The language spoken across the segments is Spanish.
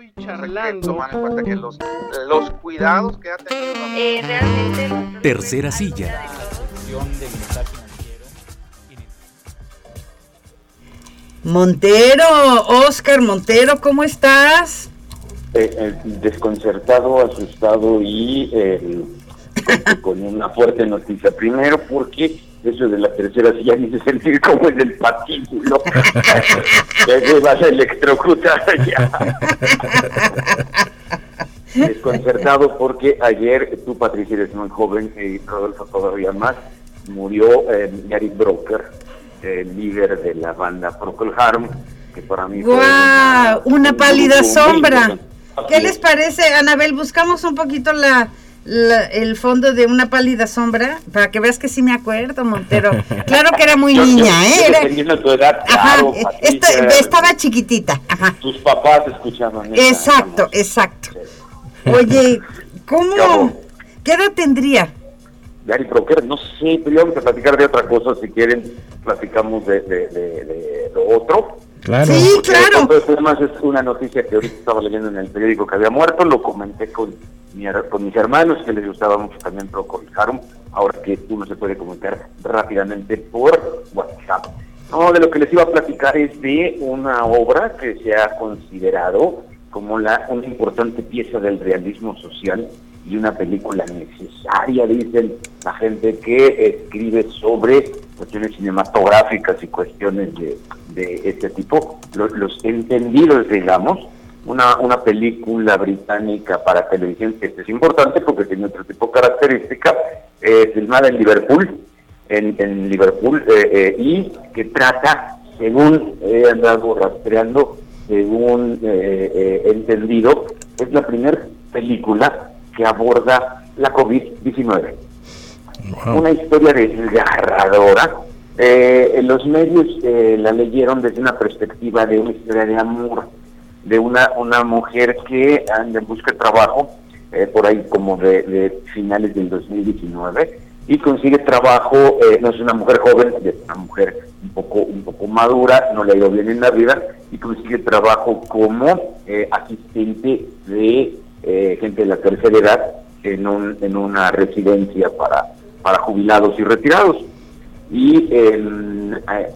estoy charlando. Tomar en cuenta que los, los cuidados que ha tenido. Eh, realmente. Tercera silla. Montero, Oscar Montero, ¿cómo estás? Eh, eh, desconcertado, asustado y eh, con una fuerte noticia. Primero porque eso de la tercera silla me hice sentir como en el patíbulo. que vas a electrocutar ya. Desconcertado porque ayer tú, Patricia, eres muy joven y Rodolfo todavía más, murió Gary Broker, el líder de la banda Procol Harum, que para mí ¡Guau! una pálida sombra. ¿Qué les parece, Anabel? Buscamos un poquito la, el fondo de una pálida sombra para que veas que sí me acuerdo, Montero. Claro que era muy niña, ¿eh? tu edad, claro, estaba chiquitita. Ajá. Tus papás escuchaban. Exacto, exacto. Oye, ¿cómo? ¿Qué edad tendría? Gary Broker, no sé, pero vamos a platicar de otra cosa, si quieren, platicamos de, de, de, lo otro. Claro. Sí, claro. Además es una noticia que ahorita estaba leyendo en el periódico que había muerto, lo comenté con, mi, con mis hermanos que les gustaba mucho también Procol Harum, ahora que uno se puede comunicar rápidamente por WhatsApp. No, de lo que les iba a platicar es de una obra que se ha considerado como la, una importante pieza del realismo social y una película necesaria, dicen la gente que escribe sobre cuestiones cinematográficas y cuestiones de, de este tipo, los, entendidos, digamos, una, una película británica para televisión, que es importante porque tiene otro tipo de característica, eh, filmada en Liverpool, en, Liverpool, eh, eh, y que trata, según he andado rastreando, según he entendido, es la primera película que aborda la COVID-19. Una historia desgarradora. Eh, los medios eh, la leyeron desde una perspectiva de una historia de amor, de una, una mujer que anda en busca de trabajo, eh, por ahí como de, finales del 2019, y consigue trabajo, eh, no es una mujer joven, es una mujer un poco, un poco madura, no le ha ido bien en la vida, y consigue trabajo como asistente de eh, gente de la tercera edad en, un, en una residencia para, para jubilados y retirados. Y eh,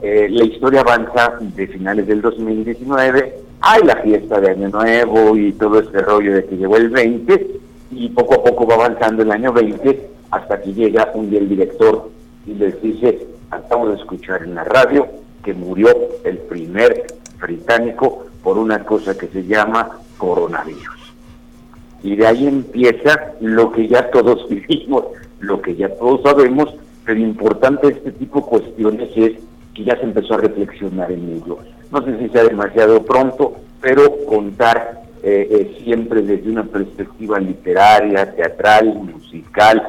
eh, la historia avanza de finales del 2019, hay la fiesta de Año Nuevo y todo este rollo de que llegó el 20 y poco a poco va avanzando el año 20 hasta que llega un día el director y les dice, acabo de escuchar en la radio que murió el primer británico por una cosa que se llama coronavirus y de ahí empieza lo que ya todos vivimos, lo que ya todos sabemos, pero importante este tipo de cuestiones es que ya se empezó a reflexionar en ello. No sé si sea demasiado pronto, pero contar eh, eh, siempre desde una perspectiva literaria, teatral, musical,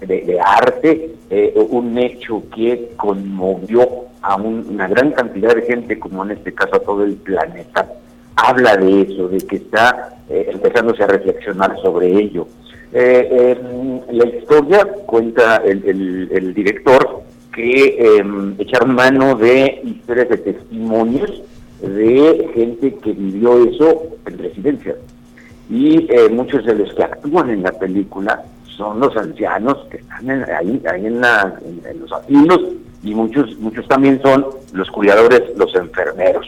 de, arte, eh, un hecho que conmovió a una gran cantidad de gente, como en este caso a todo el planeta, habla de eso, de que está eh, empezándose a reflexionar sobre ello. Eh, la historia cuenta el, director que eh, echaron mano de historias de testimonios de gente que vivió eso en residencia. Y eh, muchos de los que actúan en la película son los ancianos que están ahí, ahí en, en, los asilos y muchos, muchos también son los cuidadores, los enfermeros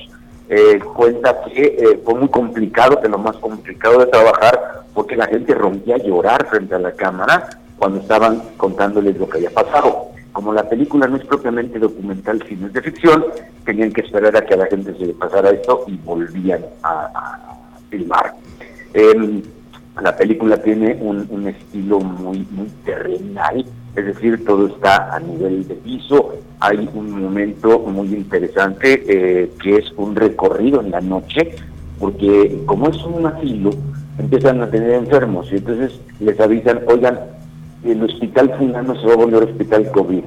eh, cuenta que eh, fue muy complicado, que lo más complicado de trabajar porque la gente rompía a llorar frente a la cámara cuando estaban contándoles lo que había pasado. Como la película no es propiamente documental, sino es de ficción, tenían que esperar a que a la gente se le pasara esto y volvían a, filmar. Em, la película tiene un, estilo muy, muy terrenal, es decir, todo está a nivel de piso. Hay un momento muy interesante eh, que es un recorrido en la noche, porque como es un asilo, empiezan a tener enfermos y entonces les avisan, oigan, el hospital final se va a volver hospital COVID.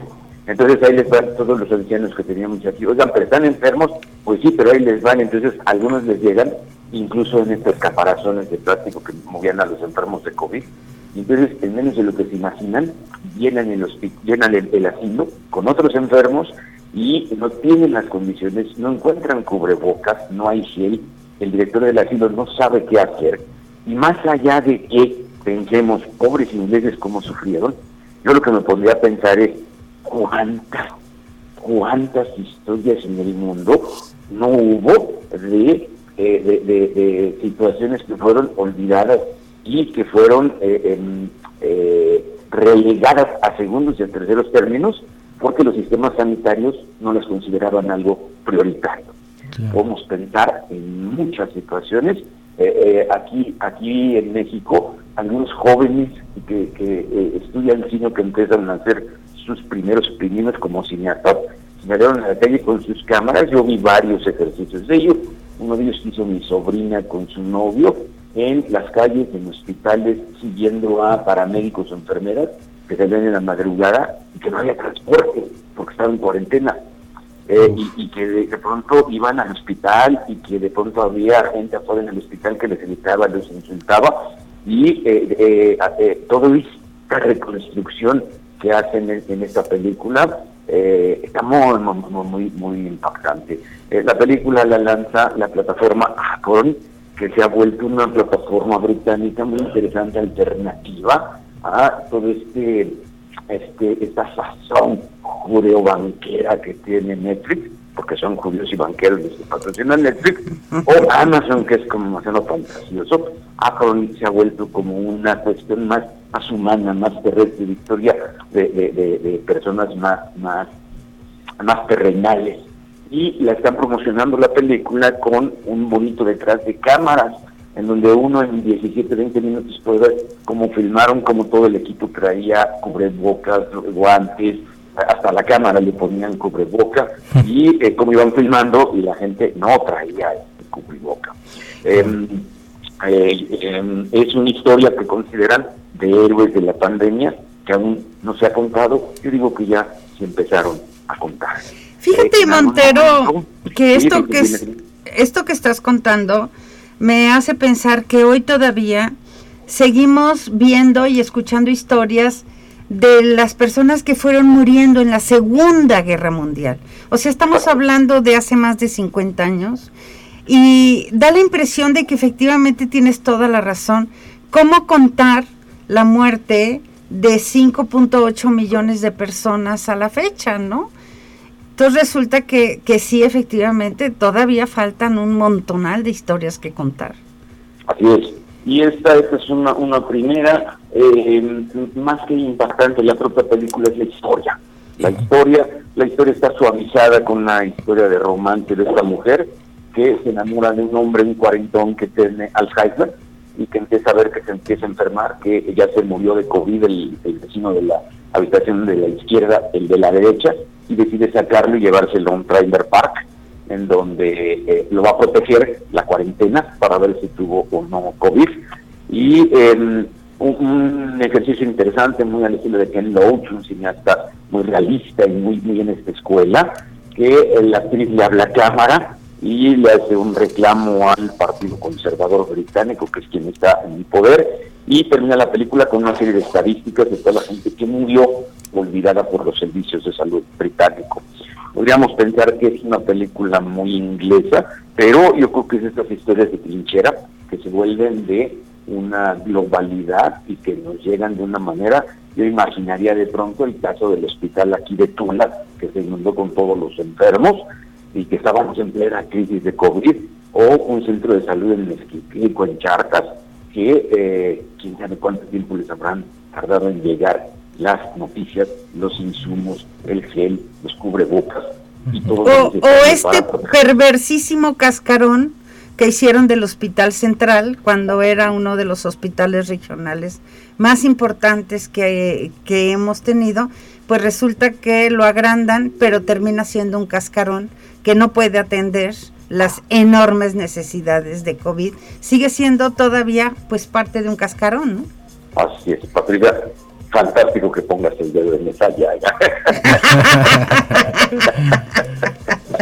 Entonces ahí les van todos los ancianos que teníamos aquí, oigan, pero están enfermos, pues sí, pero ahí les van, entonces algunos les llegan, incluso en estos caparazones de plástico que movían a los enfermos de COVID, entonces, en menos de lo que se imaginan, llenan el, llenan el, asilo con otros enfermos y no tienen las condiciones, no encuentran cubrebocas, no hay gel, el director del asilo no sabe qué hacer, y más allá de que pensemos, pobres ingleses, cómo sufrieron, yo lo que me pondría a pensar es, ¿cuántas, cuántas historias en el mundo no hubo de, eh, situaciones que fueron olvidadas y que fueron eh, eh, relegadas a segundos y a terceros términos porque los sistemas sanitarios no las consideraban algo prioritario. Podemos pensar en muchas situaciones. aquí, aquí en México, algunos jóvenes que, que estudian cine que empiezan a hacer sus primeros pininos como cineastas, salieron a la calle con sus cámaras, yo vi varios ejercicios de ellos, uno de ellos hizo mi sobrina con su novio en las calles, en hospitales, siguiendo a paramédicos o enfermeras que salían en la madrugada y que no había transporte porque estaban en cuarentena. Eh, y, que de, pronto iban al hospital y que de pronto había gente afuera en el hospital que les gritaba, les insultaba y eh, eh, todo esta reconstrucción que hacen en, esta película eh, está muy, muy, muy impactante. Eh, la película la lanza la plataforma Acorn, que se ha vuelto una plataforma británica muy interesante, alternativa a todo este, este esta sazón judeo-banquera que tiene Netflix, porque son judíos y banqueros los que patrocinan Netflix, o Amazon, que es como demasiado fantasioso. Acorn se ha vuelto como una cuestión más más humana, más terrestre, victoria de, de, personas más, más, más terrenales. Y la están promocionando la película con un bonito detrás de cámaras, en donde uno en 17, 20 minutos puede ver cómo filmaron, cómo todo el equipo traía cubrebocas, guantes, hasta la cámara le ponían cubrebocas, y eh, cómo iban filmando y la gente no traía cubreboca. Em, eh, em, es una historia que consideran de héroes de la pandemia que aún no se ha contado, yo digo que ya se empezaron a contar. Fíjate, eh, Montero, que esto que es, esto que estás contando me hace pensar que hoy todavía seguimos viendo y escuchando historias de las personas que fueron muriendo en la Segunda Guerra Mundial. O sea, estamos hablando de hace más de 50 años y da la impresión de que efectivamente tienes toda la razón. ¿Cómo contar la muerte de 5.8 millones de personas a la fecha, ¿no? Entonces resulta que, que sí, efectivamente, todavía faltan un montonal de historias que contar. Así es. Y esta, esta es una, una primera, eh, más que impactante, la propia película es la historia. La historia, la historia está suavizada con la historia de romance de esta mujer que se enamora de un hombre, un cuarentón que tiene Alzheimer, y que empieza a ver que se empieza a enfermar, que ya se murió de COVID el, vecino de la habitación de la izquierda, el de la derecha, y decide sacarlo y llevárselo a un trailer park, en donde eh, lo va a proteger la cuarentena para ver si tuvo o no COVID. Y em, un, ejercicio interesante, muy al estilo de Ken Loach, un cineasta muy realista y muy, muy en esta escuela, que la actriz le habla a cámara y le hace un reclamo al Partido Conservador Británico, que es quien está en el poder, y termina la película con una serie de estadísticas de toda la gente que murió olvidada por los servicios de salud británicos. Podríamos pensar que es una película muy inglesa, pero yo creo que es estas historias de trinchera que se vuelven de una globalidad y que nos llegan de una manera, yo imaginaría de pronto el caso del hospital aquí de Tula, que se inundó con todos los enfermos, y que estábamos en plena crisis de COVID, o un centro de salud en Mezquipico, en Charcas, que eh, quién sabe cuánto tiempo les habrán tardado en llegar las noticias, los insumos, el gel, los cubrebocas y todo o, o este perversísimo cascarón que hicieron del Hospital Central cuando era uno de los hospitales regionales más importantes que, que hemos tenido, pues resulta que lo agrandan, pero termina siendo un cascarón que no puede atender las enormes necesidades de COVID, sigue siendo todavía pues parte de un cascarón, ¿no? Así es, Patricia, fantástico que pongas el dedo en esa llaga.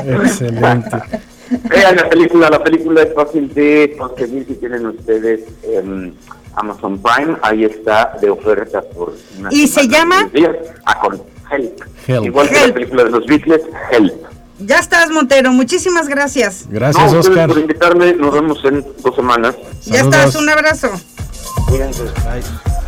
Excelente. Vean la película, la película es fácil de conseguir si tienen ustedes Amazon Prime, ahí está de oferta por una ¿Y se llama? Ah, con Help. Igual que la película de los Beatles, Help. Ya estás, Montero. Muchísimas gracias. Gracias, no, Oscar. por invitarme. Nos vemos en dos semanas. Ya Saludos. estás. Un abrazo. Cuídense. Bye.